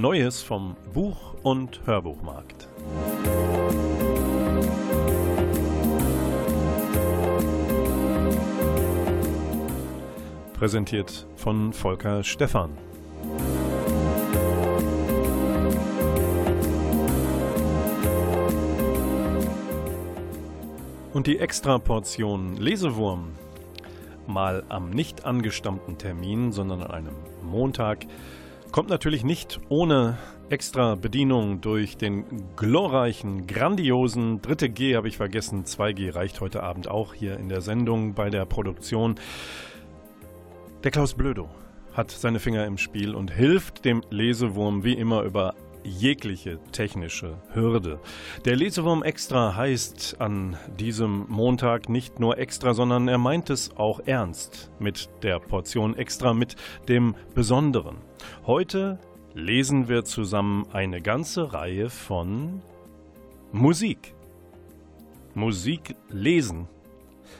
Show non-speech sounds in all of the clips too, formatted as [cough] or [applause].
Neues vom Buch- und Hörbuchmarkt. Präsentiert von Volker Stephan. Und die Extraportion Lesewurm mal am nicht angestammten Termin, sondern an einem Montag, kommt natürlich nicht ohne extra Bedienung durch den glorreichen, grandiosen 3G habe ich vergessen, 2G reicht heute Abend auch hier in der Sendung bei der Produktion. Der Klaus Blödo hat seine Finger im Spiel und hilft dem Lesewurm wie immer über jegliche technische Hürde. Der Lesewurm Extra heißt an diesem Montag nicht nur extra, sondern er meint es auch ernst mit der Portion Extra, mit dem Besonderen. Heute lesen wir zusammen eine ganze Reihe von Musik. Musik lesen.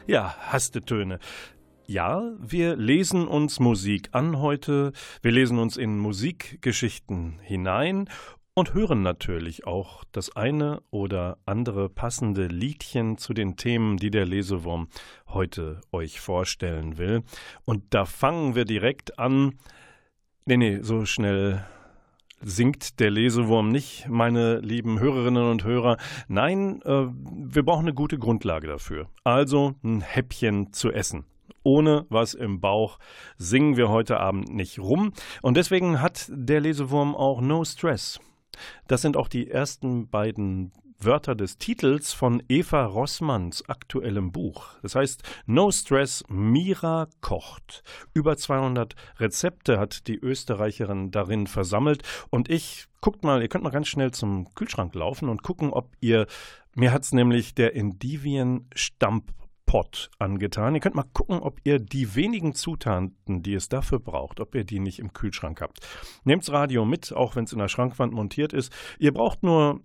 Ja, Hastetöne. Ja, wir lesen uns Musik an heute, wir lesen uns in Musikgeschichten hinein und hören natürlich auch das eine oder andere passende Liedchen zu den Themen, die der Lesewurm heute euch vorstellen will. Und da fangen wir direkt an. Nee, nee, so schnell singt der Lesewurm nicht, meine lieben Hörerinnen und Hörer. Nein, äh, wir brauchen eine gute Grundlage dafür. Also ein Häppchen zu essen ohne was im Bauch singen wir heute Abend nicht rum. Und deswegen hat der Lesewurm auch No Stress. Das sind auch die ersten beiden Wörter des Titels von Eva Rossmanns aktuellem Buch. Das heißt No Stress, Mira kocht. Über 200 Rezepte hat die Österreicherin darin versammelt und ich guckt mal, ihr könnt mal ganz schnell zum Kühlschrank laufen und gucken, ob ihr mir hat's nämlich der Endivian Stamp Pot angetan. Ihr könnt mal gucken, ob ihr die wenigen Zutaten, die es dafür braucht, ob ihr die nicht im Kühlschrank habt. Nehmt's Radio mit, auch wenn es in der Schrankwand montiert ist. Ihr braucht nur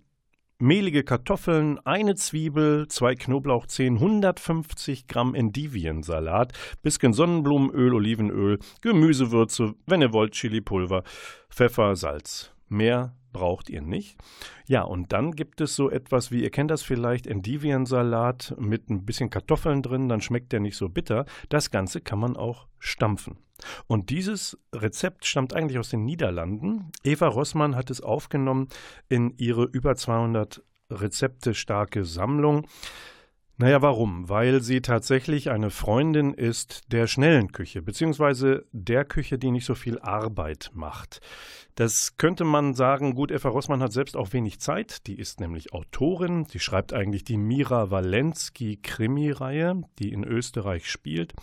mehlige Kartoffeln, eine Zwiebel, zwei Knoblauchzehen, 150 Gramm Endiviensalat, bisschen Sonnenblumenöl, Olivenöl, Gemüsewürze, wenn ihr wollt, Chilipulver, Pfeffer, Salz. Mehr braucht ihr nicht. Ja, und dann gibt es so etwas wie, ihr kennt das vielleicht, Endiviensalat mit ein bisschen Kartoffeln drin, dann schmeckt der nicht so bitter. Das Ganze kann man auch stampfen. Und dieses Rezept stammt eigentlich aus den Niederlanden. Eva Rossmann hat es aufgenommen in ihre über 200 Rezepte starke Sammlung. Naja, warum? Weil sie tatsächlich eine Freundin ist der schnellen Küche, beziehungsweise der Küche, die nicht so viel Arbeit macht. Das könnte man sagen, gut, Eva Rossmann hat selbst auch wenig Zeit. Die ist nämlich Autorin. Sie schreibt eigentlich die Mira Walensky Krimi-Reihe, die in Österreich spielt.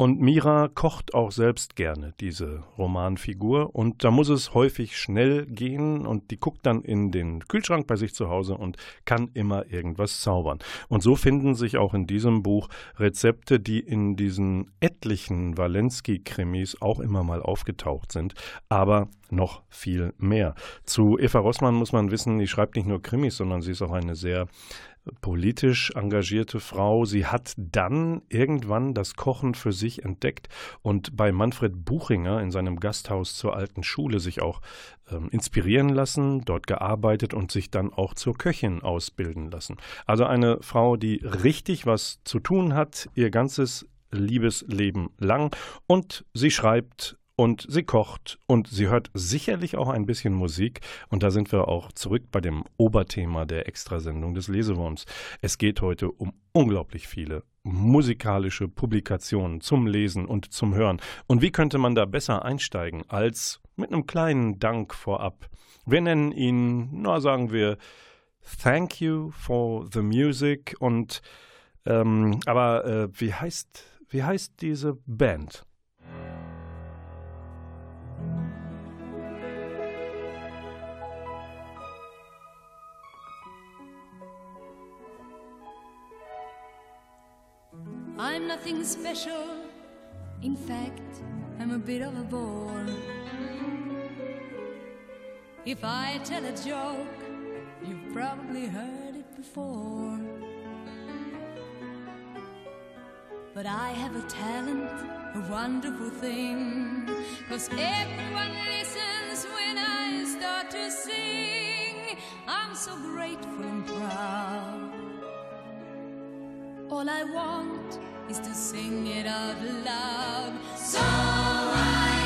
Und Mira kocht auch selbst gerne, diese Romanfigur. Und da muss es häufig schnell gehen und die guckt dann in den Kühlschrank bei sich zu Hause und kann immer irgendwas zaubern. Und so finden sich auch in diesem Buch Rezepte, die in diesen etlichen Walensky-Krimis auch immer mal aufgetaucht sind, aber noch viel mehr. Zu Eva Rossmann muss man wissen, die schreibt nicht nur Krimis, sondern sie ist auch eine sehr politisch engagierte Frau. Sie hat dann irgendwann das Kochen für sich entdeckt und bei Manfred Buchinger in seinem Gasthaus zur alten Schule sich auch ähm, inspirieren lassen, dort gearbeitet und sich dann auch zur Köchin ausbilden lassen. Also eine Frau, die richtig was zu tun hat, ihr ganzes Liebesleben lang und sie schreibt und sie kocht und sie hört sicherlich auch ein bisschen Musik. Und da sind wir auch zurück bei dem Oberthema der Extrasendung des Lesewurms. Es geht heute um unglaublich viele musikalische Publikationen zum Lesen und zum Hören. Und wie könnte man da besser einsteigen als mit einem kleinen Dank vorab? Wir nennen ihn, na sagen wir, Thank you for the music und ähm, aber äh, wie heißt wie heißt diese Band? I'm nothing special. In fact, I'm a bit of a bore. If I tell a joke, you've probably heard it before. But I have a talent, a wonderful thing. Cause everyone listens when I start to sing. I'm so grateful and proud. All I want is to sing it out loud. So I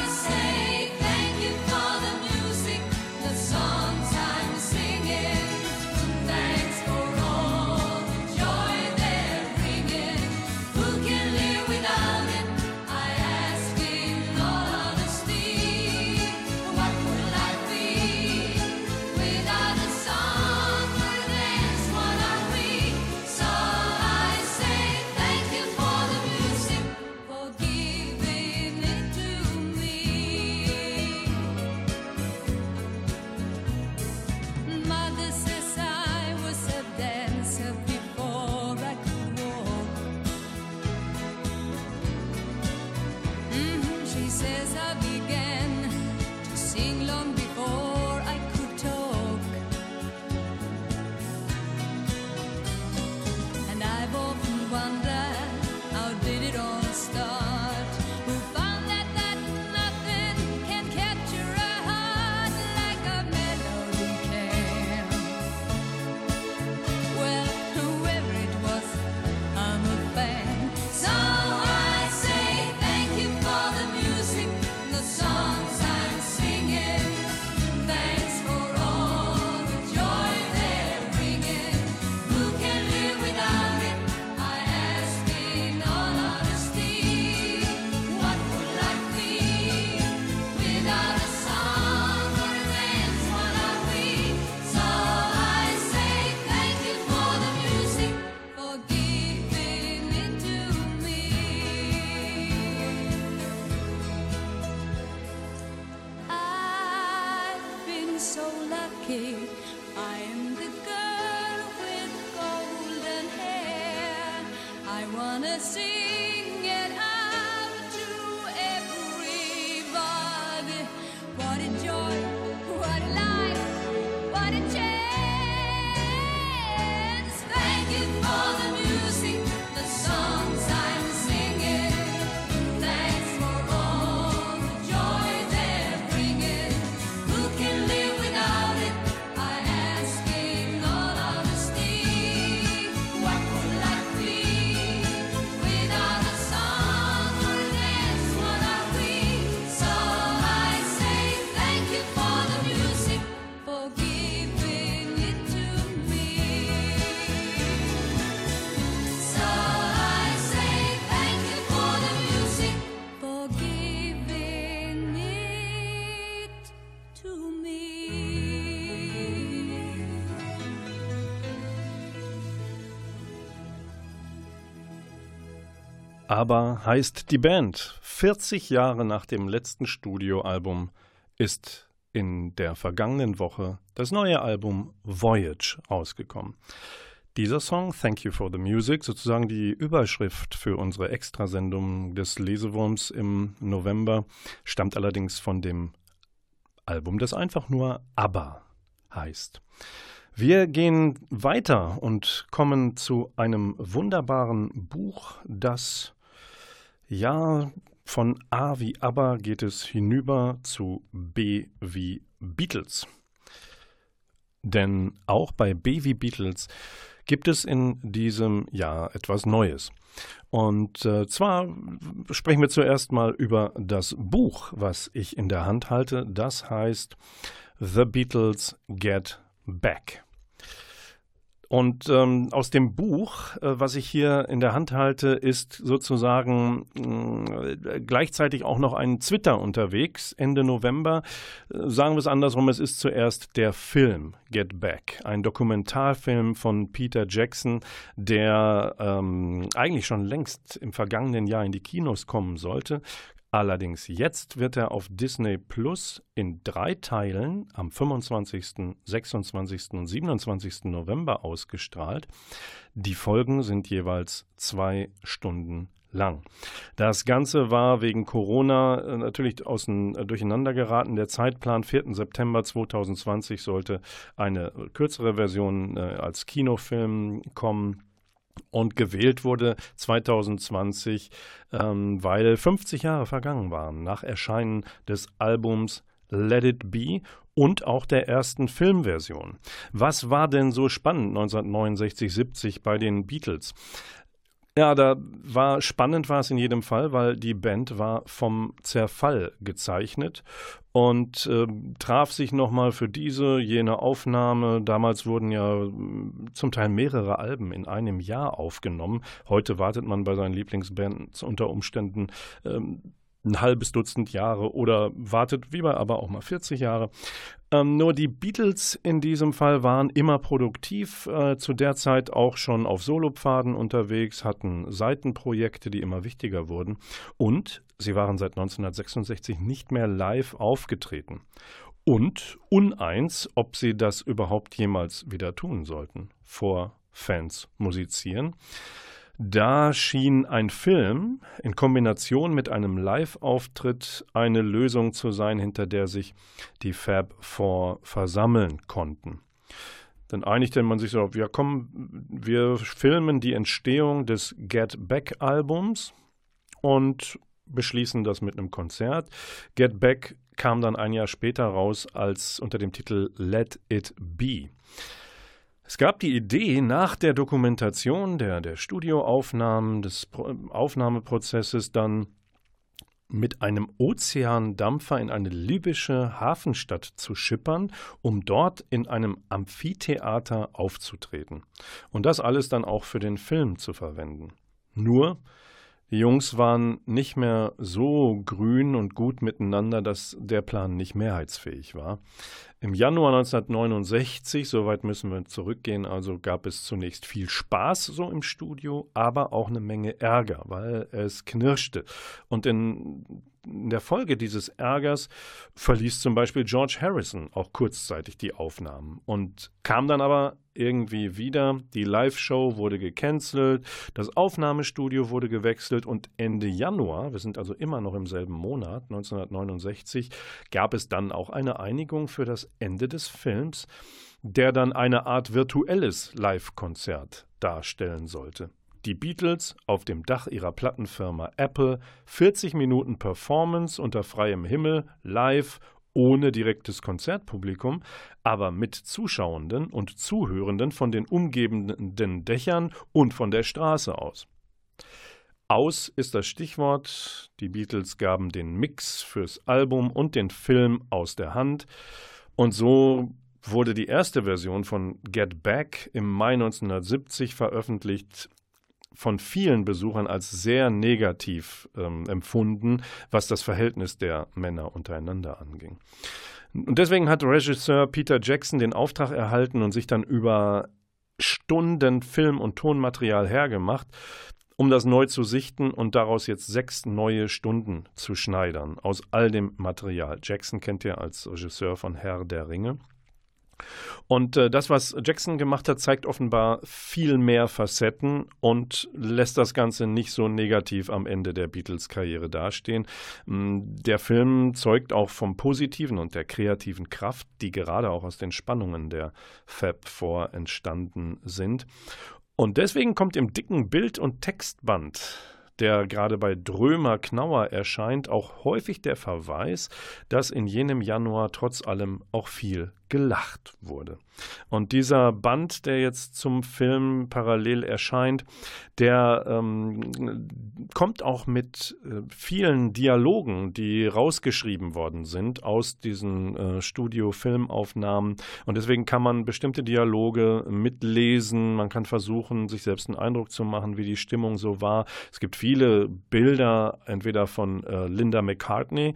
Aber heißt die Band. 40 Jahre nach dem letzten Studioalbum ist in der vergangenen Woche das neue Album Voyage ausgekommen. Dieser Song, Thank You for the Music, sozusagen die Überschrift für unsere Extrasendung des Lesewurms im November, stammt allerdings von dem Album, das einfach nur ABBA heißt. Wir gehen weiter und kommen zu einem wunderbaren Buch, das ja von A wie ABBA geht es hinüber zu B wie Beatles. Denn auch bei B wie Beatles gibt es in diesem Jahr etwas Neues. Und äh, zwar sprechen wir zuerst mal über das Buch, was ich in der Hand halte. Das heißt The Beatles Get Back. Und ähm, aus dem Buch, äh, was ich hier in der Hand halte, ist sozusagen äh, gleichzeitig auch noch ein Twitter unterwegs, Ende November. Äh, sagen wir es andersrum, es ist zuerst der Film Get Back, ein Dokumentarfilm von Peter Jackson, der ähm, eigentlich schon längst im vergangenen Jahr in die Kinos kommen sollte, Allerdings jetzt wird er auf Disney Plus in drei Teilen am 25., 26. und 27. November ausgestrahlt. Die Folgen sind jeweils zwei Stunden lang. Das Ganze war wegen Corona äh, natürlich außen äh, durcheinander geraten. Der Zeitplan 4. September 2020 sollte eine kürzere Version äh, als Kinofilm kommen und gewählt wurde 2020, ähm, weil 50 Jahre vergangen waren nach Erscheinen des Albums Let It Be und auch der ersten Filmversion. Was war denn so spannend 1969, 70 bei den Beatles? Ja, da war spannend war es in jedem Fall, weil die Band war vom Zerfall gezeichnet und äh, traf sich nochmal für diese, jene Aufnahme. Damals wurden ja mm, zum Teil mehrere Alben in einem Jahr aufgenommen. Heute wartet man bei seinen Lieblingsbands unter Umständen ähm, ein halbes Dutzend Jahre oder wartet wie bei aber auch mal 40 Jahre. Ähm, nur die Beatles in diesem Fall waren immer produktiv, äh, zu der Zeit auch schon auf Solopfaden unterwegs, hatten Seitenprojekte, die immer wichtiger wurden und sie waren seit 1966 nicht mehr live aufgetreten. Und uneins, ob sie das überhaupt jemals wieder tun sollten, vor Fans musizieren. Da schien ein Film in Kombination mit einem Live-Auftritt eine Lösung zu sein, hinter der sich die Fab Four versammeln konnten. Dann einigte man sich so, ja komm, wir filmen die Entstehung des Get Back Albums und beschließen das mit einem Konzert. Get Back kam dann ein Jahr später raus als unter dem Titel Let It Be. Es gab die Idee, nach der Dokumentation der, der Studioaufnahmen, des Aufnahmeprozesses dann mit einem Ozeandampfer in eine libysche Hafenstadt zu schippern, um dort in einem Amphitheater aufzutreten. Und das alles dann auch für den Film zu verwenden. Nur die Jungs waren nicht mehr so grün und gut miteinander, dass der Plan nicht mehrheitsfähig war. Im Januar 1969, soweit müssen wir zurückgehen, also gab es zunächst viel Spaß so im Studio, aber auch eine Menge Ärger, weil es knirschte. Und in, in der Folge dieses Ärgers verließ zum Beispiel George Harrison auch kurzzeitig die Aufnahmen und kam dann aber irgendwie wieder. Die Live-Show wurde gecancelt, das Aufnahmestudio wurde gewechselt und Ende Januar, wir sind also immer noch im selben Monat, 1969, gab es dann auch eine Einigung für das Ende des Films, der dann eine Art virtuelles Live-Konzert darstellen sollte. Die Beatles auf dem Dach ihrer Plattenfirma Apple, 40 Minuten Performance unter freiem Himmel, live, ohne direktes Konzertpublikum, aber mit Zuschauenden und Zuhörenden von den umgebenden Dächern und von der Straße aus. Aus ist das Stichwort. Die Beatles gaben den Mix fürs Album und den Film aus der Hand. Und so wurde die erste Version von Get Back im Mai 1970 veröffentlicht, von vielen Besuchern als sehr negativ ähm, empfunden, was das Verhältnis der Männer untereinander anging. Und deswegen hat Regisseur Peter Jackson den Auftrag erhalten und sich dann über Stunden Film- und Tonmaterial hergemacht, um das neu zu sichten und daraus jetzt sechs neue Stunden zu schneidern aus all dem Material. Jackson kennt ihr als Regisseur von Herr der Ringe. Und äh, das, was Jackson gemacht hat, zeigt offenbar viel mehr Facetten und lässt das Ganze nicht so negativ am Ende der Beatles-Karriere dastehen. Mm, der Film zeugt auch vom Positiven und der kreativen Kraft, die gerade auch aus den Spannungen der Fab Four entstanden sind. Und deswegen kommt im dicken Bild- und Textband der gerade bei Drömer Knauer erscheint, auch häufig der Verweis, dass in jenem Januar trotz allem auch viel gelacht wurde. Und dieser Band, der jetzt zum Film parallel erscheint, der ähm, kommt auch mit äh, vielen Dialogen, die rausgeschrieben worden sind aus diesen äh, Studio-Filmaufnahmen. Und deswegen kann man bestimmte Dialoge mitlesen. Man kann versuchen, sich selbst einen Eindruck zu machen, wie die Stimmung so war. Es gibt viele Bilder, entweder von äh, Linda McCartney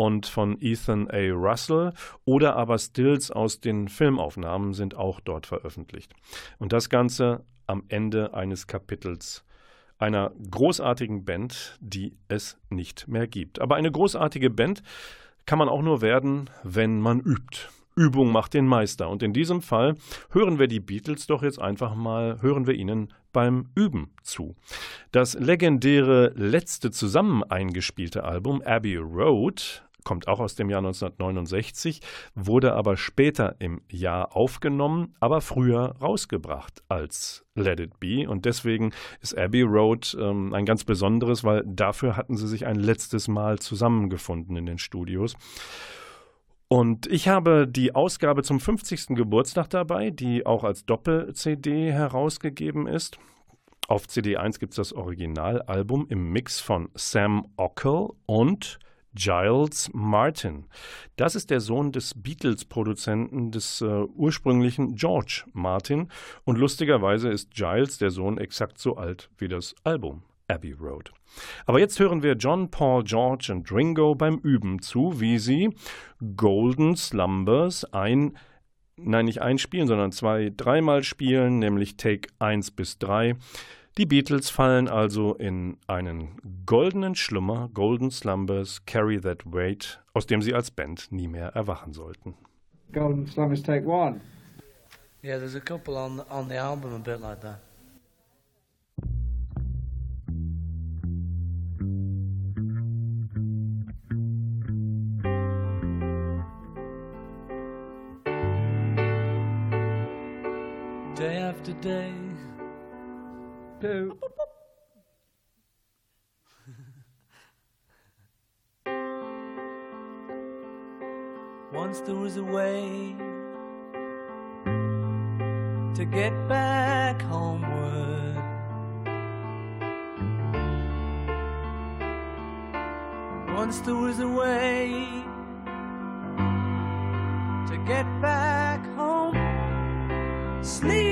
und von Ethan A. Russell oder aber Stills aus den Filmaufnahmen sind auch dort veröffentlicht. Und das Ganze am Ende eines Kapitels einer großartigen Band, die es nicht mehr gibt. Aber eine großartige Band kann man auch nur werden, wenn man übt. Übung macht den Meister. Und in diesem Fall hören wir die Beatles doch jetzt einfach mal, hören wir ihnen beim Üben zu. Das legendäre letzte zusammen eingespielte Album Abbey Road kommt auch aus dem Jahr 1969, wurde aber später im Jahr aufgenommen, aber früher rausgebracht als Let It Be. Und deswegen ist Abbey Road ähm, ein ganz besonderes, weil dafür hatten sie sich ein letztes Mal zusammengefunden in den Studios. Und ich habe die Ausgabe zum 50. Geburtstag dabei, die auch als Doppel-CD herausgegeben ist. Auf CD1 gibt es das Originalalbum im Mix von Sam Ockel und Giles Martin. Das ist der Sohn des Beatles-Produzenten des äh, ursprünglichen George Martin. Und lustigerweise ist Giles, der Sohn, exakt so alt wie das Album. Abbey Road. Aber jetzt hören wir John, Paul, George und Ringo beim Üben zu, wie sie Golden Slumbers ein, nein, nicht einspielen, sondern zwei, dreimal spielen, nämlich Take 1 bis 3. Die Beatles fallen also in einen goldenen Schlummer, Golden Slumbers, Carry That Weight, aus dem sie als Band nie mehr erwachen sollten. Golden Slumbers Take One. Yeah, there's a couple on on the album a bit like that. Once there was a way to get back homeward. Once there was a way to get back home. Sleep,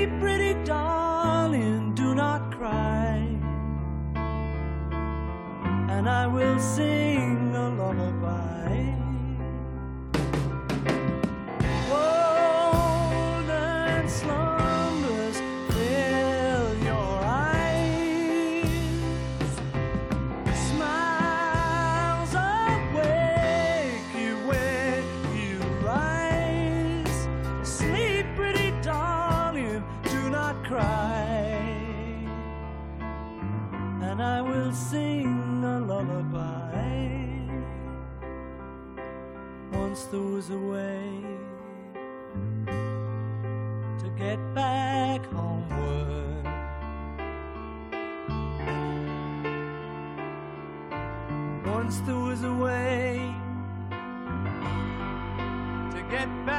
And I will sing Was a way to get back homeward. Once there was a way to get back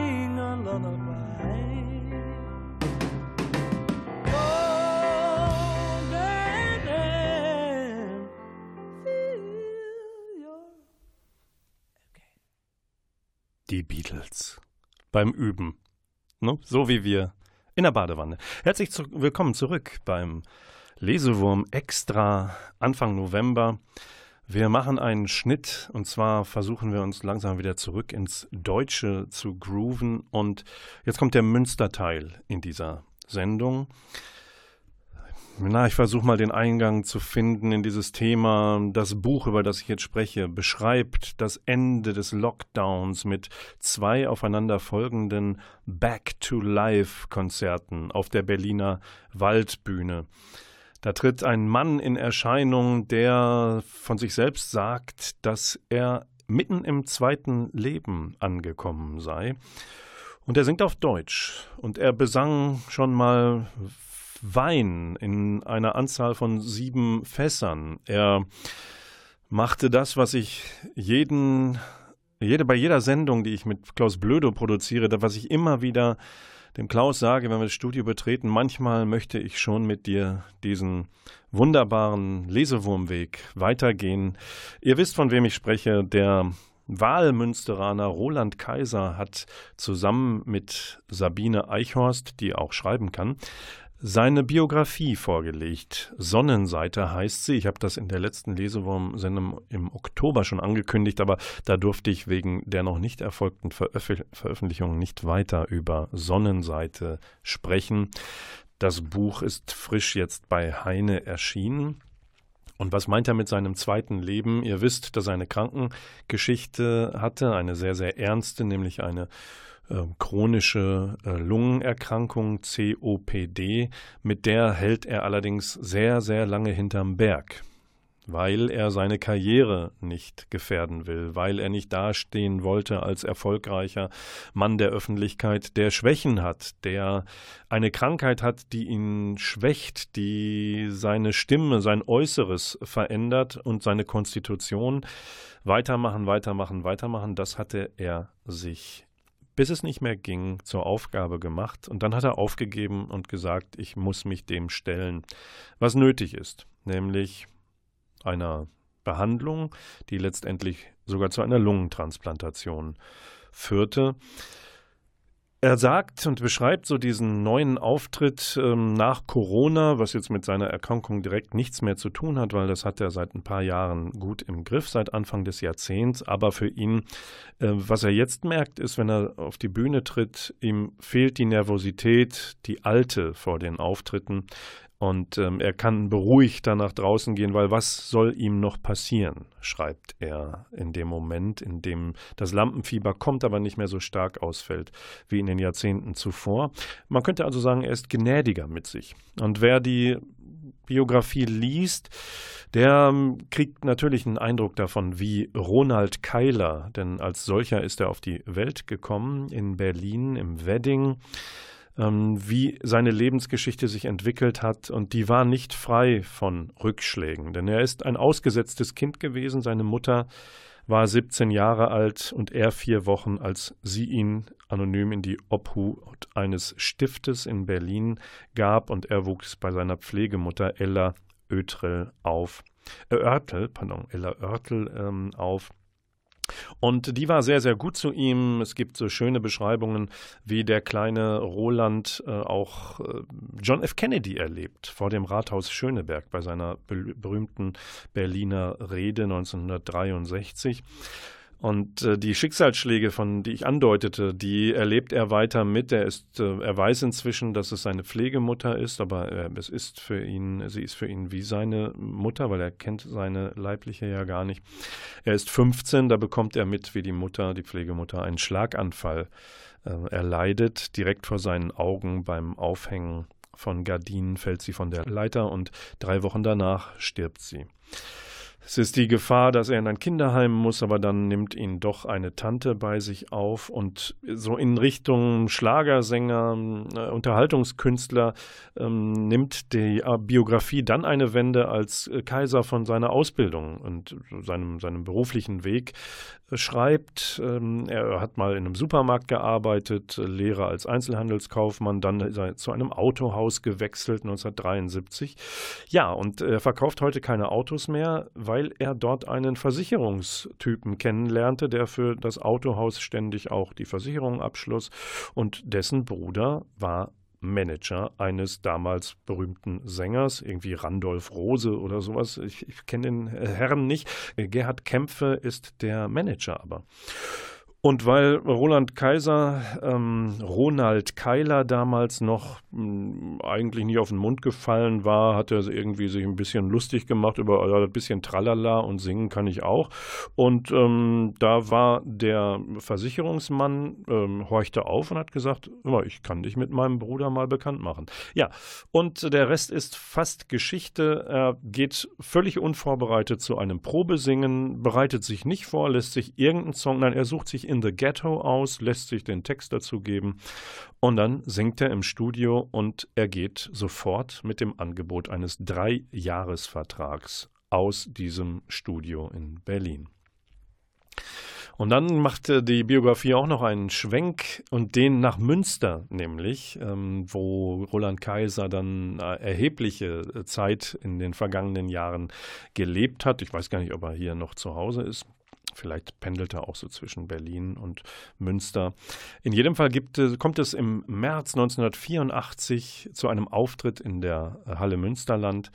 Beatles beim Üben. Ne? So wie wir in der Badewanne. Herzlich zu willkommen zurück beim Lesewurm Extra Anfang November. Wir machen einen Schnitt und zwar versuchen wir uns langsam wieder zurück ins Deutsche zu grooven und jetzt kommt der Münsterteil in dieser Sendung. Na, ich versuche mal den Eingang zu finden in dieses Thema. Das Buch, über das ich jetzt spreche, beschreibt das Ende des Lockdowns mit zwei aufeinander folgenden Back-to-Life-Konzerten auf der Berliner Waldbühne. Da tritt ein Mann in Erscheinung, der von sich selbst sagt, dass er mitten im zweiten Leben angekommen sei. Und er singt auf Deutsch. Und er besang schon mal Wein in einer Anzahl von sieben Fässern. Er machte das, was ich jeden, jede, bei jeder Sendung, die ich mit Klaus Blödo produziere, da was ich immer wieder dem Klaus sage, wenn wir das Studio betreten, manchmal möchte ich schon mit dir diesen wunderbaren Lesewurmweg weitergehen. Ihr wisst, von wem ich spreche, der Wahlmünsteraner Roland Kaiser hat zusammen mit Sabine Eichhorst, die auch schreiben kann, seine Biografie vorgelegt. Sonnenseite heißt sie. Ich habe das in der letzten Lesewurm-Sendung im Oktober schon angekündigt, aber da durfte ich wegen der noch nicht erfolgten Veröf Veröffentlichung nicht weiter über Sonnenseite sprechen. Das Buch ist frisch jetzt bei Heine erschienen. Und was meint er mit seinem zweiten Leben? Ihr wisst, dass er eine Krankengeschichte hatte, eine sehr, sehr ernste, nämlich eine chronische äh, Lungenerkrankung COPD, mit der hält er allerdings sehr, sehr lange hinterm Berg, weil er seine Karriere nicht gefährden will, weil er nicht dastehen wollte als erfolgreicher Mann der Öffentlichkeit, der Schwächen hat, der eine Krankheit hat, die ihn schwächt, die seine Stimme, sein Äußeres verändert und seine Konstitution. Weitermachen, weitermachen, weitermachen, das hatte er sich bis es nicht mehr ging, zur Aufgabe gemacht. Und dann hat er aufgegeben und gesagt, ich muss mich dem stellen, was nötig ist, nämlich einer Behandlung, die letztendlich sogar zu einer Lungentransplantation führte. Er sagt und beschreibt so diesen neuen Auftritt ähm, nach Corona, was jetzt mit seiner Erkrankung direkt nichts mehr zu tun hat, weil das hat er seit ein paar Jahren gut im Griff, seit Anfang des Jahrzehnts. Aber für ihn, äh, was er jetzt merkt, ist, wenn er auf die Bühne tritt, ihm fehlt die Nervosität, die alte vor den Auftritten. Und ähm, er kann beruhigt dann nach draußen gehen, weil was soll ihm noch passieren, schreibt er in dem Moment, in dem das Lampenfieber kommt, aber nicht mehr so stark ausfällt wie in den Jahrzehnten zuvor. Man könnte also sagen, er ist gnädiger mit sich. Und wer die Biografie liest, der ähm, kriegt natürlich einen Eindruck davon, wie Ronald Keiler, denn als solcher ist er auf die Welt gekommen in Berlin im Wedding ähm, wie seine Lebensgeschichte sich entwickelt hat. Und die war nicht frei von Rückschlägen, denn er ist ein ausgesetztes Kind gewesen. Seine Mutter war 17 Jahre alt und er vier Wochen, als sie ihn anonym in die Obhut eines Stiftes in Berlin gab und er wuchs bei seiner Pflegemutter Ella Oetrel auf. Äh, Oertel, pardon, Ella Oertel ähm, auf. Und die war sehr, sehr gut zu ihm. Es gibt so schöne Beschreibungen, wie der kleine Roland äh, auch äh, John F. Kennedy erlebt, vor dem Rathaus Schöneberg bei seiner berühmten Berliner Rede 1963. Und äh, die Schicksalsschläge, von die ich andeutete, die erlebt er weiter mit. Er ist, äh, er weiß inzwischen, dass es seine Pflegemutter ist, aber äh, es ist für ihn, sie ist für ihn wie seine Mutter, weil er kennt seine leibliche ja gar nicht. Er ist 15, da bekommt er mit, wie die Mutter, die Pflegemutter, einen Schlaganfall äh, erleidet. Direkt vor seinen Augen beim Aufhängen von Gardinen fällt sie von der Leiter und drei Wochen danach stirbt sie. Es ist die Gefahr, dass er in ein Kinderheim muss, aber dann nimmt ihn doch eine Tante bei sich auf und so in Richtung Schlagersänger, äh, Unterhaltungskünstler ähm, nimmt die äh, Biografie dann eine Wende, als äh, Kaiser von seiner Ausbildung und seinem, seinem beruflichen Weg schreibt. Ähm, er hat mal in einem Supermarkt gearbeitet, Lehrer als Einzelhandelskaufmann, dann ist er zu einem Autohaus gewechselt 1973. Ja, und er verkauft heute keine Autos mehr, weil er dort einen Versicherungstypen kennenlernte, der für das Autohaus ständig auch die Versicherung abschloss und dessen Bruder war Manager eines damals berühmten Sängers, irgendwie Randolph Rose oder sowas. Ich, ich kenne den Herrn nicht. Gerhard Kämpfe ist der Manager aber. Und weil Roland Kaiser, ähm, Ronald Keiler damals noch mh, eigentlich nicht auf den Mund gefallen war, hat er irgendwie sich ein bisschen lustig gemacht über äh, ein bisschen Tralala und singen kann ich auch. Und ähm, da war der Versicherungsmann, ähm, horchte auf und hat gesagt, ich kann dich mit meinem Bruder mal bekannt machen. Ja, und der Rest ist fast Geschichte. Er geht völlig unvorbereitet zu einem Probesingen, bereitet sich nicht vor, lässt sich irgendeinen Song, nein, er sucht sich in the Ghetto aus, lässt sich den Text dazu geben und dann singt er im Studio und er geht sofort mit dem Angebot eines Dreijahresvertrags aus diesem Studio in Berlin. Und dann machte die Biografie auch noch einen Schwenk und den nach Münster, nämlich, ähm, wo Roland Kaiser dann äh, erhebliche Zeit in den vergangenen Jahren gelebt hat. Ich weiß gar nicht, ob er hier noch zu Hause ist. Vielleicht pendelt er auch so zwischen Berlin und Münster. In jedem Fall gibt, kommt es im März 1984 zu einem Auftritt in der Halle Münsterland.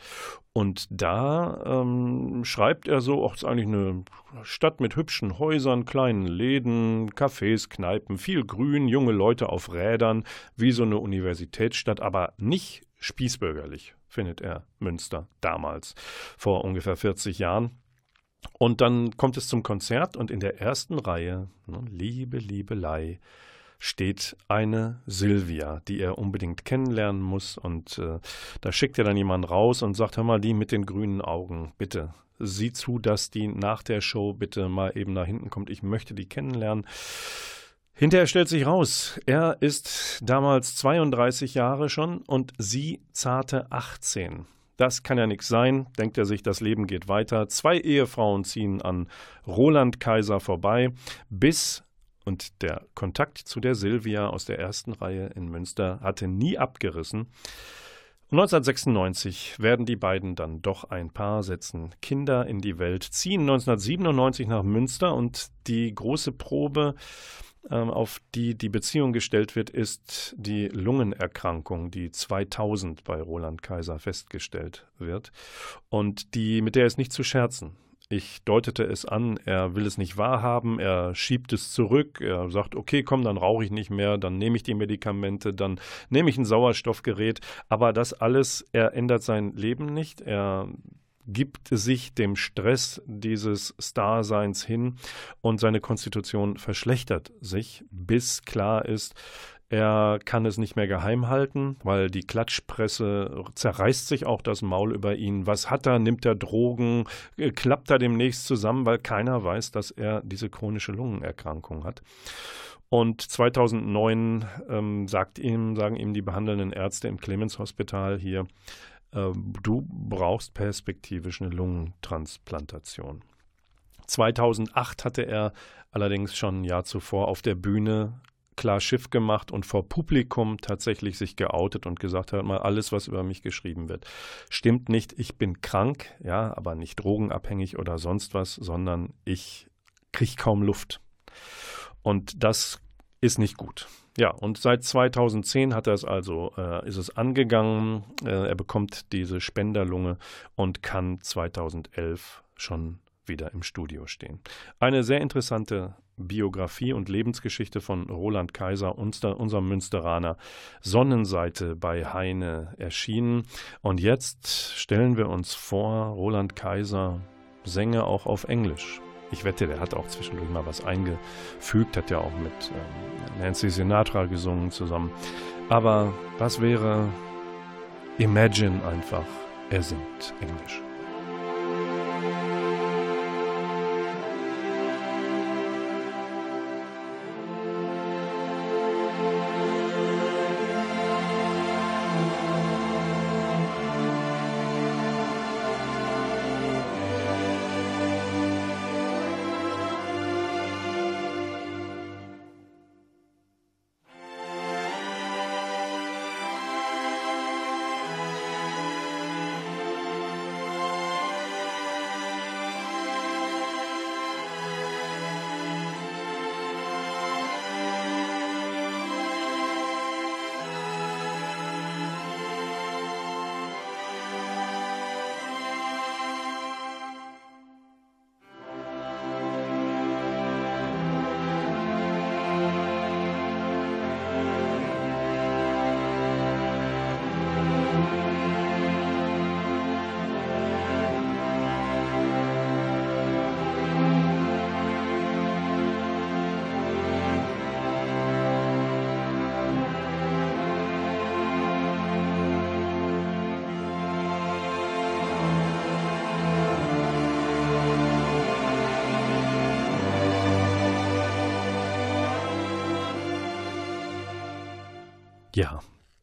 Und da ähm, schreibt er so, auch es ist eigentlich eine Stadt mit hübschen Häusern, kleinen Läden, Cafés, Kneipen, viel Grün, junge Leute auf Rädern, wie so eine Universitätsstadt, aber nicht spießbürgerlich, findet er Münster damals, vor ungefähr 40 Jahren. Und dann kommt es zum Konzert und in der ersten Reihe, ne, Liebe, Liebelei, steht eine Silvia, die er unbedingt kennenlernen muss. Und äh, da schickt er dann jemanden raus und sagt, hör mal, die mit den grünen Augen, bitte, sieh zu, dass die nach der Show bitte mal eben nach hinten kommt. Ich möchte die kennenlernen. Hinterher stellt sich raus, er ist damals 32 Jahre schon und sie zarte 18. Das kann ja nichts sein, denkt er sich, das Leben geht weiter. Zwei Ehefrauen ziehen an Roland Kaiser vorbei, bis und der Kontakt zu der Silvia aus der ersten Reihe in Münster hatte nie abgerissen. 1996 werden die beiden dann doch ein Paar, setzen Kinder in die Welt, ziehen 1997 nach Münster und die große Probe auf die die Beziehung gestellt wird, ist die Lungenerkrankung, die 2000 bei Roland Kaiser festgestellt wird und die mit der ist nicht zu scherzen. Ich deutete es an, er will es nicht wahrhaben, er schiebt es zurück, er sagt, okay, komm, dann rauche ich nicht mehr, dann nehme ich die Medikamente, dann nehme ich ein Sauerstoffgerät, aber das alles, er ändert sein Leben nicht, er gibt sich dem Stress dieses Starseins hin und seine Konstitution verschlechtert sich, bis klar ist, er kann es nicht mehr geheim halten, weil die Klatschpresse zerreißt sich auch das Maul über ihn. Was hat er? Nimmt er Drogen? Äh, klappt er demnächst zusammen, weil keiner weiß, dass er diese chronische Lungenerkrankung hat. Und 2009 ähm, sagt ihm, sagen ihm die behandelnden Ärzte im Clemens Hospital hier, du brauchst perspektivisch eine Lungentransplantation. 2008 hatte er allerdings schon ein Jahr zuvor auf der Bühne klar Schiff gemacht und vor Publikum tatsächlich sich geoutet und gesagt hat, mal alles, was über mich geschrieben wird, stimmt nicht. Ich bin krank, ja, aber nicht drogenabhängig oder sonst was, sondern ich kriege kaum Luft. Und das ist nicht gut. Ja, und seit 2010 hat er es also, äh, ist es angegangen. Äh, er bekommt diese Spenderlunge und kann 2011 schon wieder im Studio stehen. Eine sehr interessante Biografie und Lebensgeschichte von Roland Kaiser, unserem Münsteraner, Sonnenseite bei Heine erschienen. Und jetzt stellen wir uns vor, Roland Kaiser sänge auch auf Englisch. Ich wette, der hat auch zwischendurch mal was eingefügt, hat ja auch mit ähm, Nancy Sinatra gesungen zusammen. Aber was wäre Imagine einfach, er singt Englisch.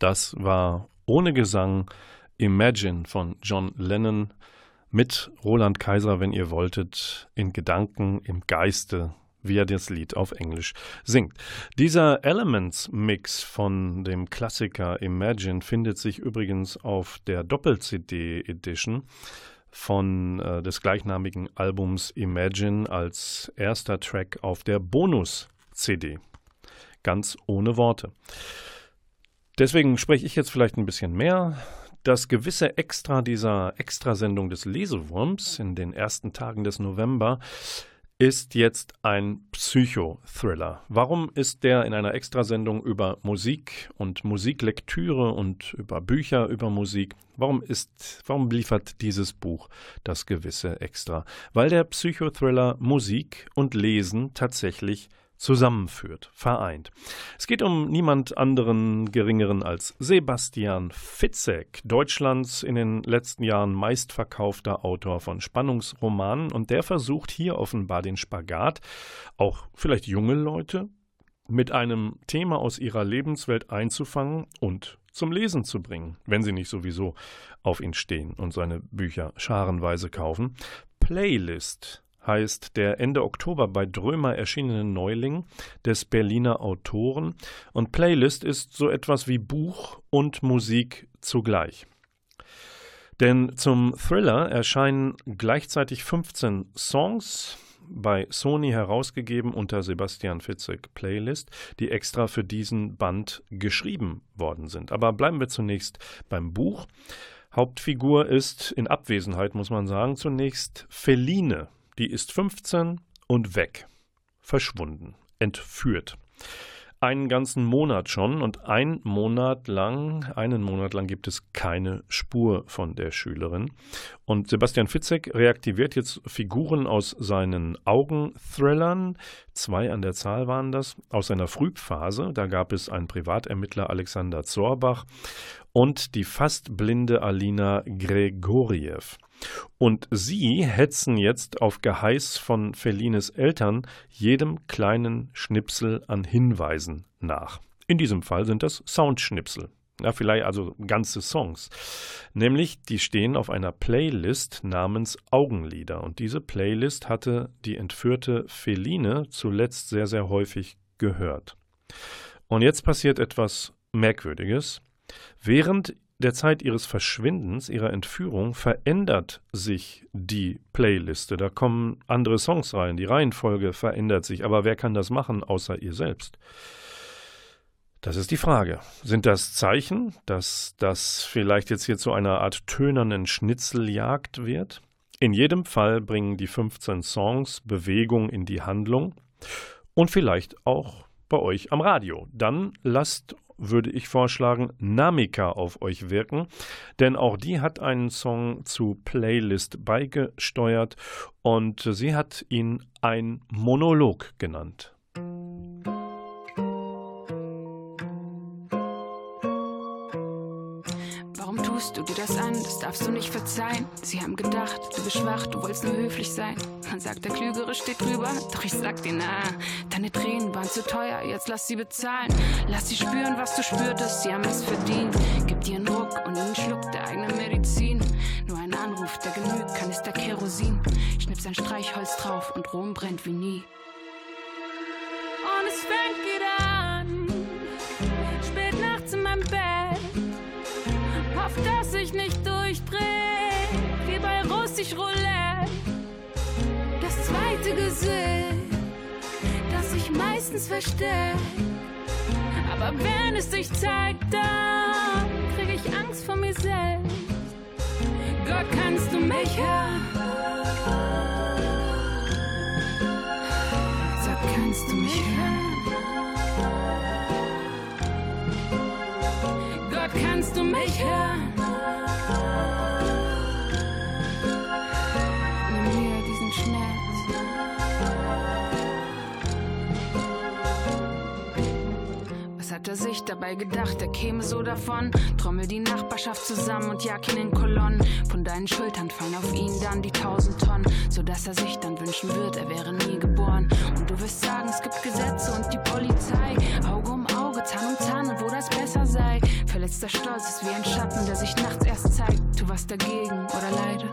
Das war ohne Gesang Imagine von John Lennon mit Roland Kaiser, wenn ihr wolltet, in Gedanken, im Geiste, wie er das Lied auf Englisch singt. Dieser Elements-Mix von dem Klassiker Imagine findet sich übrigens auf der Doppel-CD-Edition von äh, des gleichnamigen Albums Imagine als erster Track auf der Bonus-CD. Ganz ohne Worte. Deswegen spreche ich jetzt vielleicht ein bisschen mehr. Das gewisse Extra dieser Extrasendung des Lesewurms in den ersten Tagen des November ist jetzt ein Psychothriller. Warum ist der in einer Extrasendung über Musik und Musiklektüre und über Bücher über Musik? Warum ist, warum liefert dieses Buch das gewisse Extra? Weil der Psychothriller Musik und Lesen tatsächlich zusammenführt, vereint. Es geht um niemand anderen geringeren als Sebastian Fitzek, Deutschlands in den letzten Jahren meistverkaufter Autor von Spannungsromanen und der versucht hier offenbar den Spagat, auch vielleicht junge Leute mit einem Thema aus ihrer Lebenswelt einzufangen und zum Lesen zu bringen, wenn sie nicht sowieso auf ihn stehen und seine Bücher scharenweise kaufen. Playlist heißt der Ende Oktober bei Drömer erschienene Neuling des Berliner Autoren und Playlist ist so etwas wie Buch und Musik zugleich. Denn zum Thriller erscheinen gleichzeitig 15 Songs, bei Sony herausgegeben unter Sebastian Fitzek Playlist, die extra für diesen Band geschrieben worden sind. Aber bleiben wir zunächst beim Buch. Hauptfigur ist in Abwesenheit, muss man sagen, zunächst Feline, die ist 15 und weg. Verschwunden. Entführt. Einen ganzen Monat schon und ein Monat lang, einen Monat lang gibt es keine Spur von der Schülerin. Und Sebastian Fitzek reaktiviert jetzt Figuren aus seinen Augenthrillern, zwei an der Zahl waren das, aus seiner Frühphase. Da gab es einen Privatermittler Alexander Zorbach und die fast blinde Alina Gregoriev. Und sie hetzen jetzt auf Geheiß von Felines Eltern jedem kleinen Schnipsel an Hinweisen nach. In diesem Fall sind das Soundschnipsel. Ja, vielleicht also ganze Songs. Nämlich, die stehen auf einer Playlist namens Augenlieder. Und diese Playlist hatte die entführte Feline zuletzt sehr, sehr häufig gehört. Und jetzt passiert etwas Merkwürdiges. Während der Zeit ihres Verschwindens, ihrer Entführung, verändert sich die Playliste. Da kommen andere Songs rein, die Reihenfolge verändert sich. Aber wer kann das machen, außer ihr selbst? Das ist die Frage. Sind das Zeichen, dass das vielleicht jetzt hier zu einer Art tönernen Schnitzeljagd wird? In jedem Fall bringen die 15 Songs Bewegung in die Handlung und vielleicht auch bei euch am Radio. Dann lasst würde ich vorschlagen, Namika auf euch wirken, denn auch die hat einen Song zu Playlist beigesteuert und sie hat ihn ein Monolog genannt. Warum tust du dir das an? Das darfst du nicht verzeihen. Sie haben gedacht, du bist schwach, du wolltest nur höflich sein. Man sagt, der Klügere steht drüber, doch ich sag dir, na, deine Tränen waren zu teuer, jetzt lass sie bezahlen. Lass sie spüren, was du spürtest, sie haben es verdient. Gib dir einen Ruck und einen Schluck der eigenen Medizin. Nur ein Anruf, der genügt, kann ist der Kerosin. Schnips ein Streichholz drauf und Rom brennt wie nie. Und es fängt wieder an, Hoff, dass ich nicht durchdreh, wie bei Russisch Roulette. Das zweite Gesicht, das sich meistens versteckt. Aber wenn es sich zeigt, dann krieg ich Angst vor mir selbst. Gott, kannst du mich hören? Sag, kannst du mich hören? Gott, kannst du mich hören? Nimm mir diesen Schmerz. Was hat er sich dabei gedacht? Er käme so davon. Trommel die Nachbarschaft zusammen und jag ihn in Kolonnen. Von deinen Schultern fallen auf ihn dann die tausend Tonnen, sodass er sich dann wünschen wird, er wäre nie geboren. Und du wirst sagen, es gibt Gesetze und die Polizei. Auge Erster Stolz ist wie ein Schatten, der sich nachts erst zeigt. Tu was dagegen oder leide.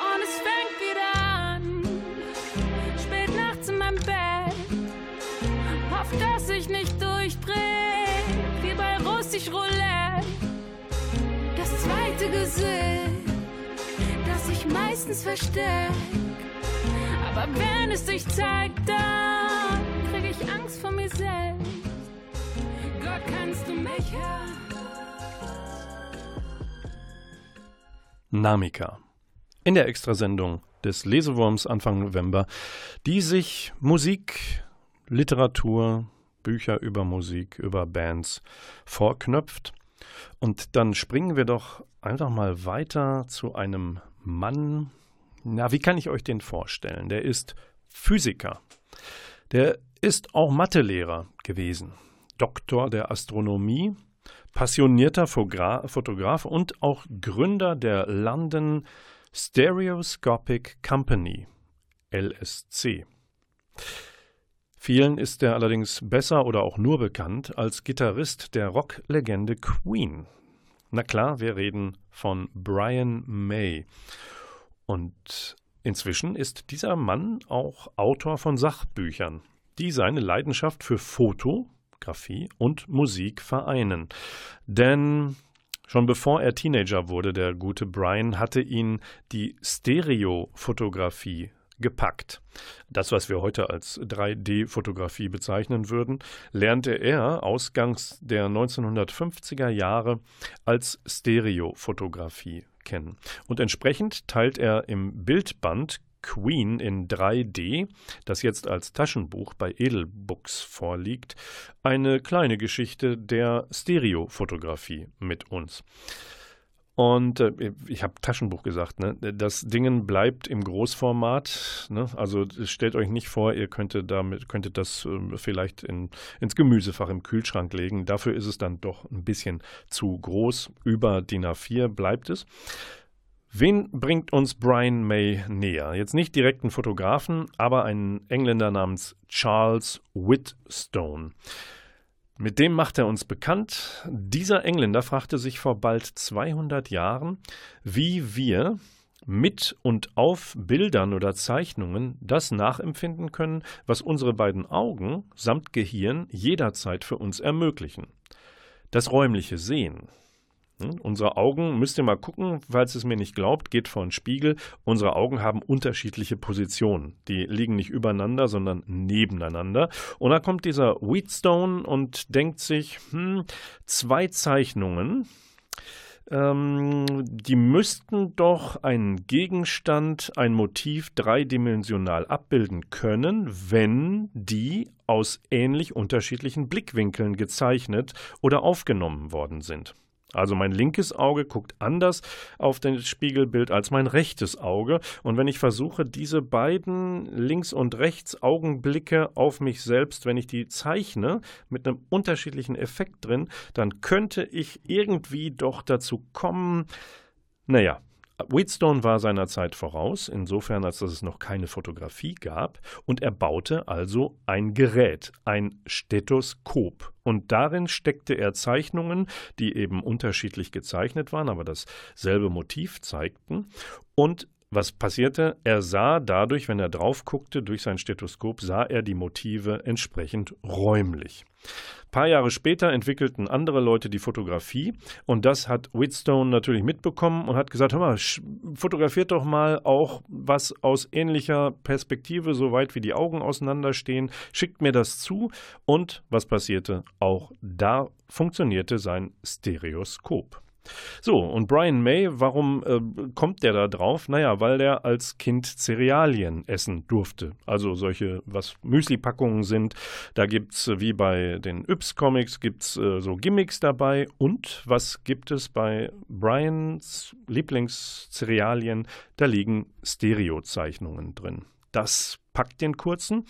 Und es fängt wieder an. Spät nachts in meinem Bett. Hoff, dass ich nicht durchdreh. Wie bei Russisch Roulette. Das zweite Gesicht, das ich meistens versteck. Aber wenn es sich zeigt, dann krieg ich Angst vor mir selbst. Kannst du mich hören? Namika. In der Extrasendung des Lesewurms Anfang November, die sich Musik, Literatur, Bücher über Musik, über Bands vorknöpft. Und dann springen wir doch einfach mal weiter zu einem Mann. Na, wie kann ich euch den vorstellen? Der ist Physiker. Der ist auch Mathelehrer gewesen. Doktor der Astronomie, passionierter Fogra Fotograf und auch Gründer der London Stereoscopic Company, LSC. Vielen ist er allerdings besser oder auch nur bekannt als Gitarrist der Rocklegende Queen. Na klar, wir reden von Brian May. Und inzwischen ist dieser Mann auch Autor von Sachbüchern, die seine Leidenschaft für Fotografie und Musik vereinen. Denn schon bevor er Teenager wurde, der gute Brian, hatte ihn die Stereofotografie gepackt. Das, was wir heute als 3D-Fotografie bezeichnen würden, lernte er ausgangs der 1950er Jahre als Stereofotografie kennen. Und entsprechend teilt er im Bildband Queen in 3D, das jetzt als Taschenbuch bei Edelbooks vorliegt, eine kleine Geschichte der Stereofotografie mit uns. Und äh, ich habe Taschenbuch gesagt, ne? Das Ding bleibt im Großformat. Ne? Also stellt euch nicht vor, ihr könntet damit, könntet das äh, vielleicht in, ins Gemüsefach im Kühlschrank legen. Dafür ist es dann doch ein bisschen zu groß. Über DIN A4 bleibt es. Wen bringt uns Brian May näher? Jetzt nicht direkt einen Fotografen, aber einen Engländer namens Charles Whitstone. Mit dem macht er uns bekannt. Dieser Engländer fragte sich vor bald 200 Jahren, wie wir mit und auf Bildern oder Zeichnungen das nachempfinden können, was unsere beiden Augen samt Gehirn jederzeit für uns ermöglichen. Das räumliche Sehen. Hm? Unsere Augen, müsst ihr mal gucken, falls es mir nicht glaubt, geht vor einen Spiegel. Unsere Augen haben unterschiedliche Positionen. Die liegen nicht übereinander, sondern nebeneinander. Und da kommt dieser Wheatstone und denkt sich, hm, zwei Zeichnungen, ähm, die müssten doch einen Gegenstand, ein Motiv dreidimensional abbilden können, wenn die aus ähnlich unterschiedlichen Blickwinkeln gezeichnet oder aufgenommen worden sind. Also mein linkes Auge guckt anders auf das Spiegelbild als mein rechtes Auge. Und wenn ich versuche, diese beiden links und rechts Augenblicke auf mich selbst, wenn ich die zeichne, mit einem unterschiedlichen Effekt drin, dann könnte ich irgendwie doch dazu kommen, naja, Wheatstone war seiner Zeit voraus, insofern als dass es noch keine Fotografie gab, und er baute also ein Gerät, ein Stethoskop. Und darin steckte er Zeichnungen, die eben unterschiedlich gezeichnet waren, aber dasselbe Motiv zeigten. Und was passierte? Er sah dadurch, wenn er drauf guckte, durch sein Stethoskop, sah er die Motive entsprechend räumlich. Ein paar Jahre später entwickelten andere Leute die Fotografie und das hat Whitstone natürlich mitbekommen und hat gesagt, hör mal, fotografiert doch mal auch was aus ähnlicher Perspektive, so weit wie die Augen auseinanderstehen, schickt mir das zu und was passierte? Auch da funktionierte sein Stereoskop. So, und Brian May, warum äh, kommt der da drauf? Naja, weil der als Kind Cerealien essen durfte. Also solche, was Müsli-Packungen sind. Da gibt es, wie bei den Yps-Comics, gibt es äh, so Gimmicks dabei. Und was gibt es bei Brians Lieblingscerealien? Da liegen Stereozeichnungen drin. Das packt den kurzen.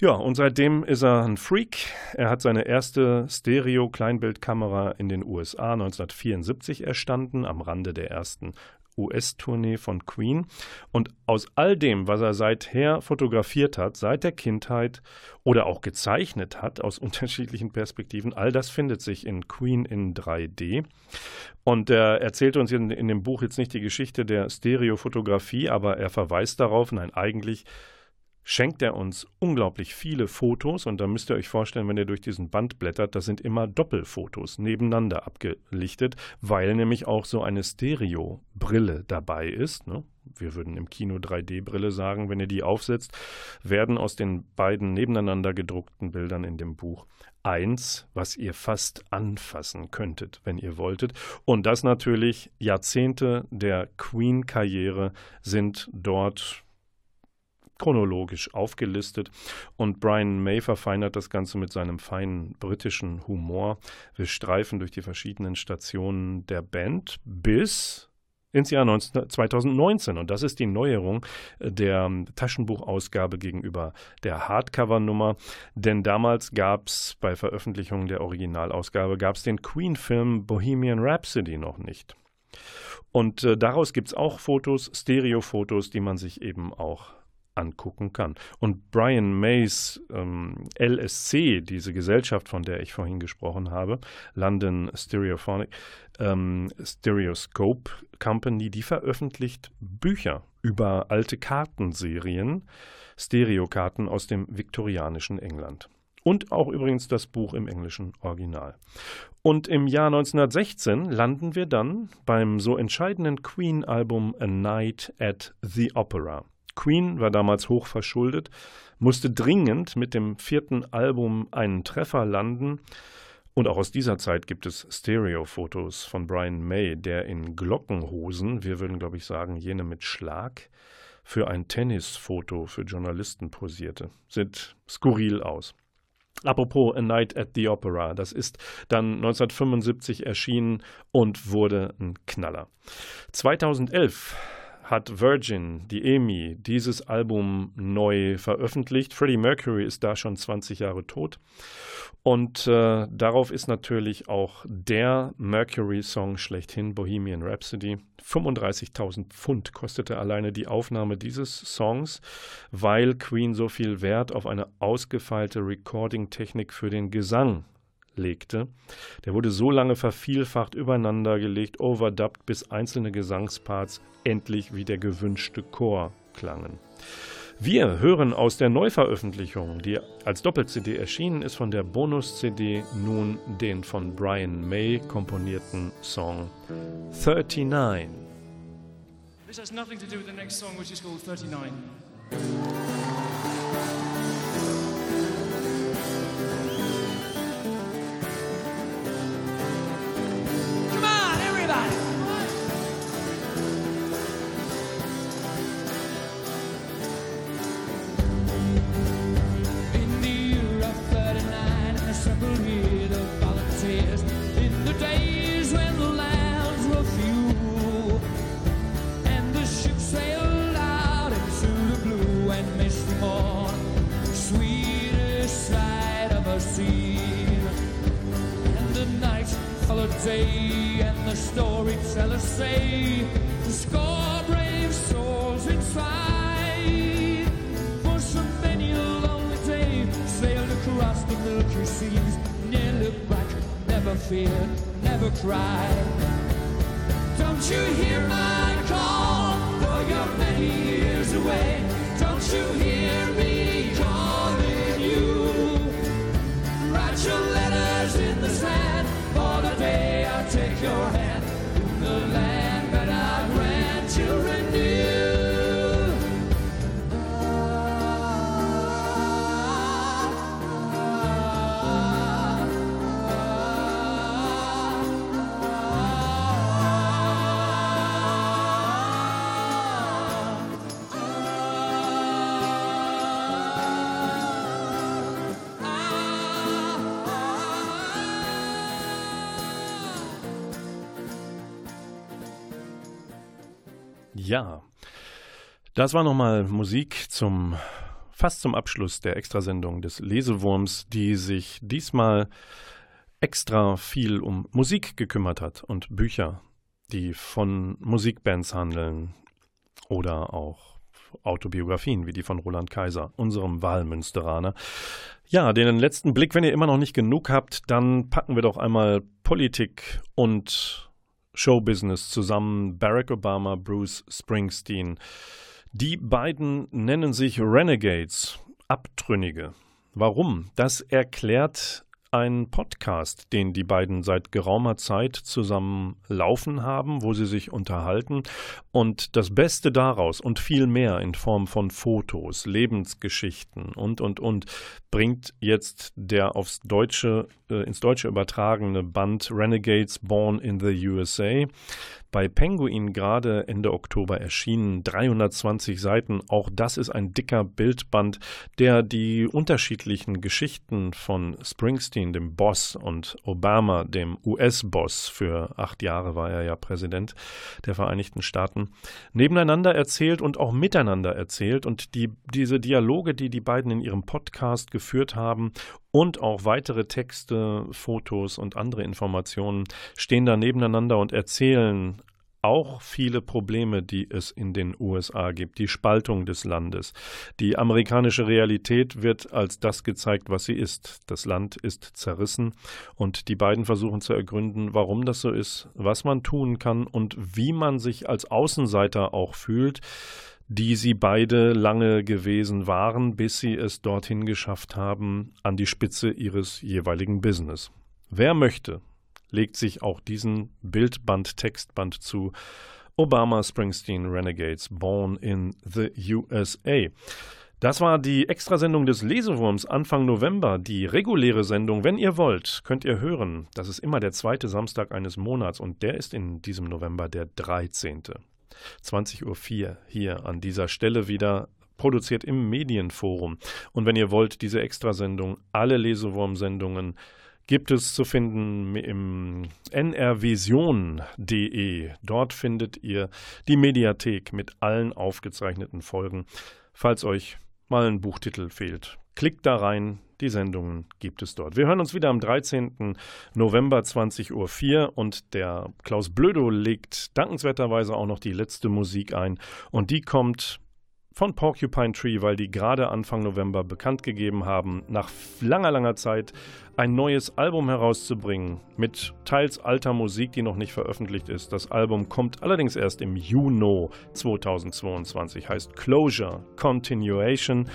Ja, und seitdem ist er ein Freak. Er hat seine erste Stereo-Kleinbildkamera in den USA 1974 erstanden, am Rande der ersten US-Tournee von Queen. Und aus all dem, was er seither fotografiert hat, seit der Kindheit oder auch gezeichnet hat, aus [laughs] unterschiedlichen Perspektiven, all das findet sich in Queen in 3D. Und er erzählt uns in, in dem Buch jetzt nicht die Geschichte der Stereofotografie, aber er verweist darauf, nein, eigentlich schenkt er uns unglaublich viele Fotos und da müsst ihr euch vorstellen, wenn ihr durch diesen Band blättert, das sind immer Doppelfotos nebeneinander abgelichtet, weil nämlich auch so eine Stereo-Brille dabei ist. Ne? Wir würden im Kino 3D-Brille sagen, wenn ihr die aufsetzt, werden aus den beiden nebeneinander gedruckten Bildern in dem Buch eins, was ihr fast anfassen könntet, wenn ihr wolltet. Und das natürlich Jahrzehnte der Queen-Karriere sind dort chronologisch aufgelistet und Brian May verfeinert das Ganze mit seinem feinen britischen Humor. Wir streifen durch die verschiedenen Stationen der Band bis ins Jahr 19, 2019 und das ist die Neuerung der Taschenbuchausgabe gegenüber der Hardcover-Nummer, denn damals gab es bei Veröffentlichung der Originalausgabe gab es den Queen-Film Bohemian Rhapsody noch nicht. Und äh, daraus gibt es auch Fotos, Stereofotos, die man sich eben auch angucken kann. Und Brian Mays ähm, LSC, diese Gesellschaft, von der ich vorhin gesprochen habe, London Stereophonic ähm, Stereoscope Company, die veröffentlicht Bücher über alte Kartenserien, Stereokarten aus dem viktorianischen England. Und auch übrigens das Buch im englischen Original. Und im Jahr 1916 landen wir dann beim so entscheidenden Queen-Album A Night at the Opera. Queen war damals hoch verschuldet, musste dringend mit dem vierten Album einen Treffer landen. Und auch aus dieser Zeit gibt es Stereo-Fotos von Brian May, der in Glockenhosen, wir würden glaube ich sagen, jene mit Schlag, für ein Tennisfoto für Journalisten posierte. Sieht skurril aus. Apropos A Night at the Opera, das ist dann 1975 erschienen und wurde ein Knaller. 2011 hat Virgin, die EMI, dieses Album neu veröffentlicht. Freddie Mercury ist da schon 20 Jahre tot. Und äh, darauf ist natürlich auch der Mercury-Song schlechthin, Bohemian Rhapsody. 35.000 Pfund kostete alleine die Aufnahme dieses Songs, weil Queen so viel Wert auf eine ausgefeilte Recording-Technik für den Gesang legte. Der wurde so lange vervielfacht übereinander gelegt, overdubbed, bis einzelne Gesangsparts endlich wie der gewünschte Chor klangen. Wir hören aus der Neuveröffentlichung, die als Doppel-CD erschienen ist, von der Bonus-CD nun den von Brian May komponierten Song 39. This has nothing to do with the next song, which is called 39. Ja, das war nochmal Musik zum fast zum Abschluss der Extrasendung des Lesewurms, die sich diesmal extra viel um Musik gekümmert hat und Bücher die von Musikbands handeln oder auch Autobiografien wie die von Roland Kaiser, unserem Wahlmünsteraner. Ja, den letzten Blick, wenn ihr immer noch nicht genug habt, dann packen wir doch einmal Politik und Showbusiness zusammen. Barack Obama, Bruce Springsteen. Die beiden nennen sich Renegades, Abtrünnige. Warum? Das erklärt ein Podcast, den die beiden seit geraumer Zeit zusammen laufen haben, wo sie sich unterhalten. Und das Beste daraus und viel mehr in Form von Fotos, Lebensgeschichten und, und, und bringt jetzt der aufs Deutsche, äh, ins Deutsche übertragene Band Renegades Born in the USA bei Penguin gerade Ende Oktober erschienen. 320 Seiten. Auch das ist ein dicker Bildband, der die unterschiedlichen Geschichten von Springsteen, dem Boss, und Obama, dem US-Boss, für acht Jahre war er ja Präsident der Vereinigten Staaten, nebeneinander erzählt und auch miteinander erzählt. Und die, diese Dialoge, die die beiden in ihrem Podcast geführt haben und auch weitere Texte, Fotos und andere Informationen stehen da nebeneinander und erzählen auch viele Probleme, die es in den USA gibt. Die Spaltung des Landes. Die amerikanische Realität wird als das gezeigt, was sie ist. Das Land ist zerrissen und die beiden versuchen zu ergründen, warum das so ist, was man tun kann und wie man sich als Außenseiter auch fühlt die sie beide lange gewesen waren, bis sie es dorthin geschafft haben, an die Spitze ihres jeweiligen Business. Wer möchte, legt sich auch diesen Bildband, Textband zu. Obama Springsteen Renegades Born in the USA. Das war die Extrasendung des Lesewurms Anfang November. Die reguläre Sendung, wenn ihr wollt, könnt ihr hören. Das ist immer der zweite Samstag eines Monats und der ist in diesem November der 13. 20.04 Uhr hier an dieser Stelle wieder produziert im Medienforum. Und wenn ihr wollt, diese Extrasendung, alle Lesewurm-Sendungen gibt es zu finden im nrvision.de. Dort findet ihr die Mediathek mit allen aufgezeichneten Folgen. Falls euch mal ein Buchtitel fehlt, klickt da rein. Die Sendungen gibt es dort. Wir hören uns wieder am 13. November 20.04 Uhr und der Klaus Blödo legt dankenswerterweise auch noch die letzte Musik ein und die kommt von Porcupine Tree, weil die gerade Anfang November bekannt gegeben haben, nach langer, langer Zeit ein neues Album herauszubringen mit teils alter Musik, die noch nicht veröffentlicht ist. Das Album kommt allerdings erst im Juni 2022, heißt Closure Continuation.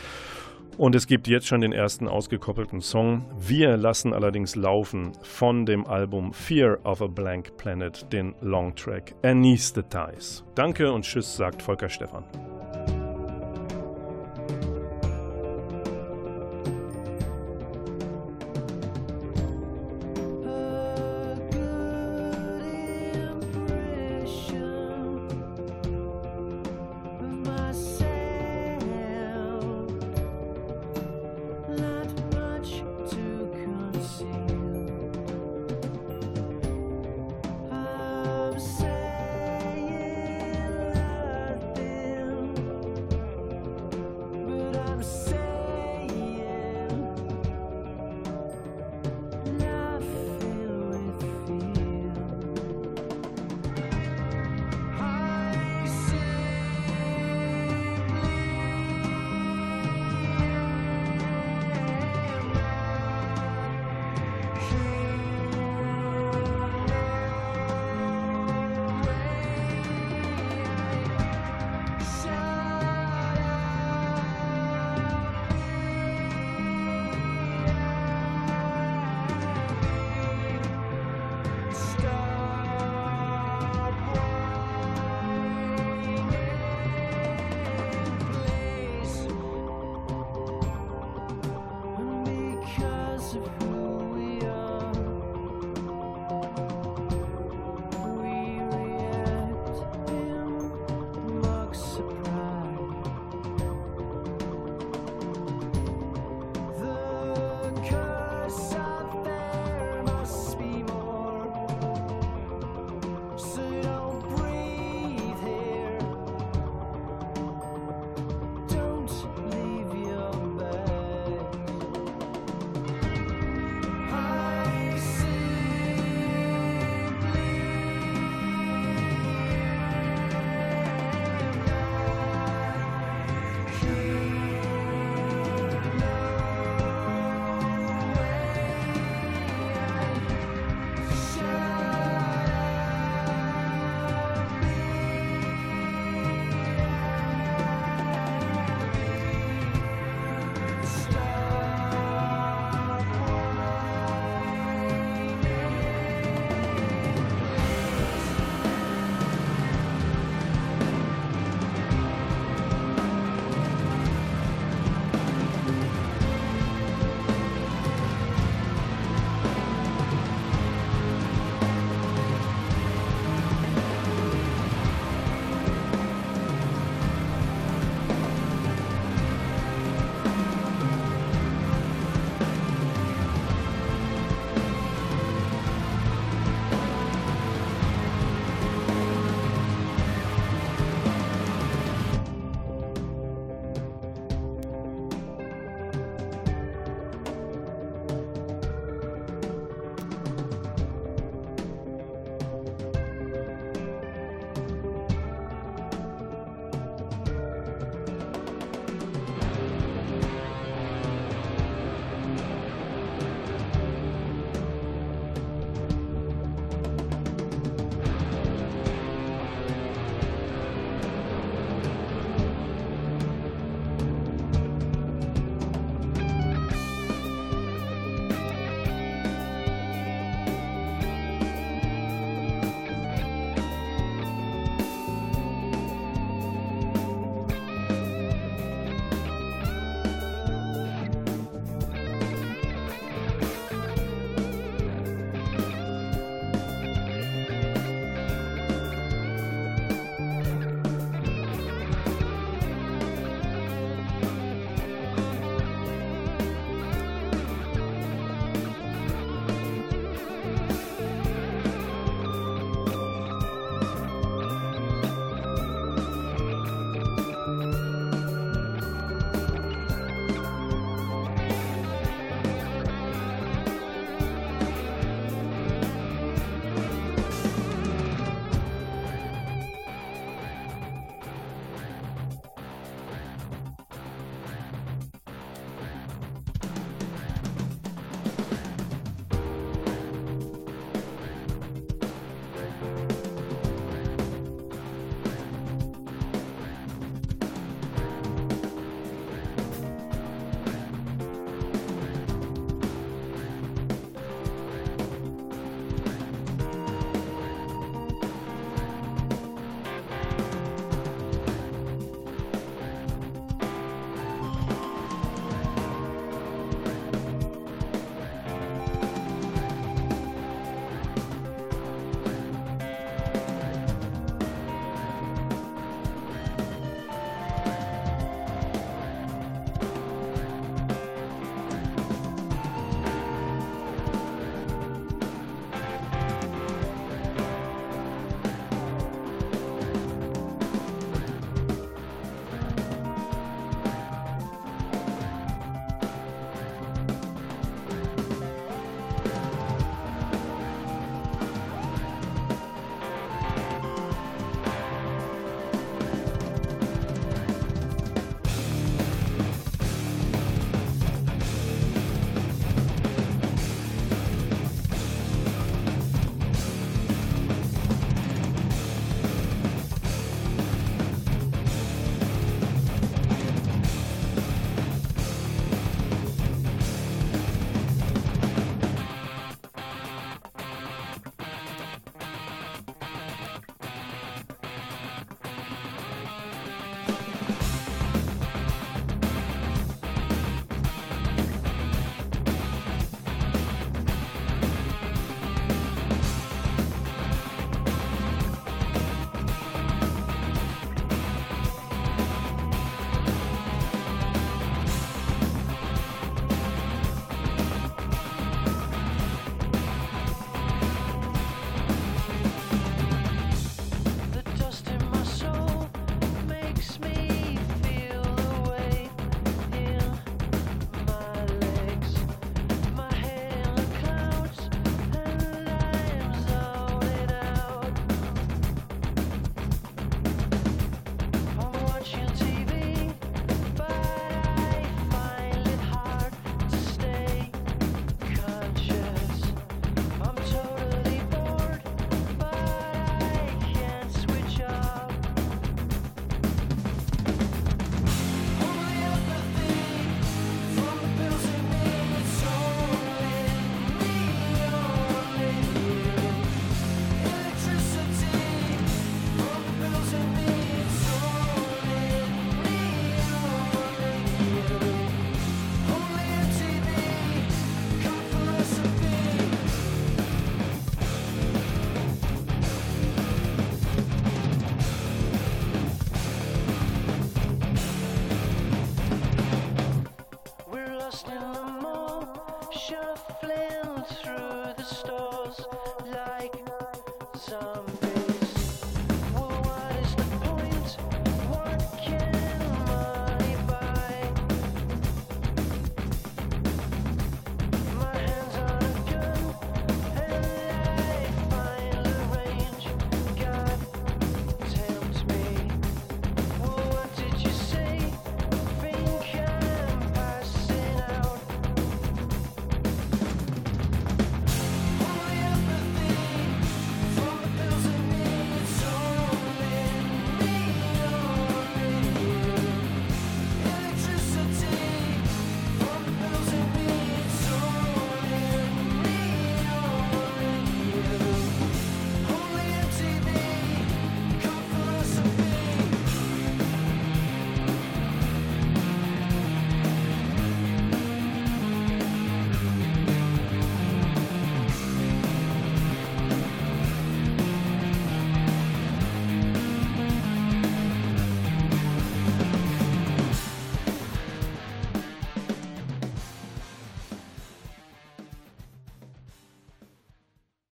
Und es gibt jetzt schon den ersten ausgekoppelten Song. Wir lassen allerdings laufen von dem Album Fear of a Blank Planet den Longtrack Anesthetize. Danke und Tschüss, sagt Volker Stephan.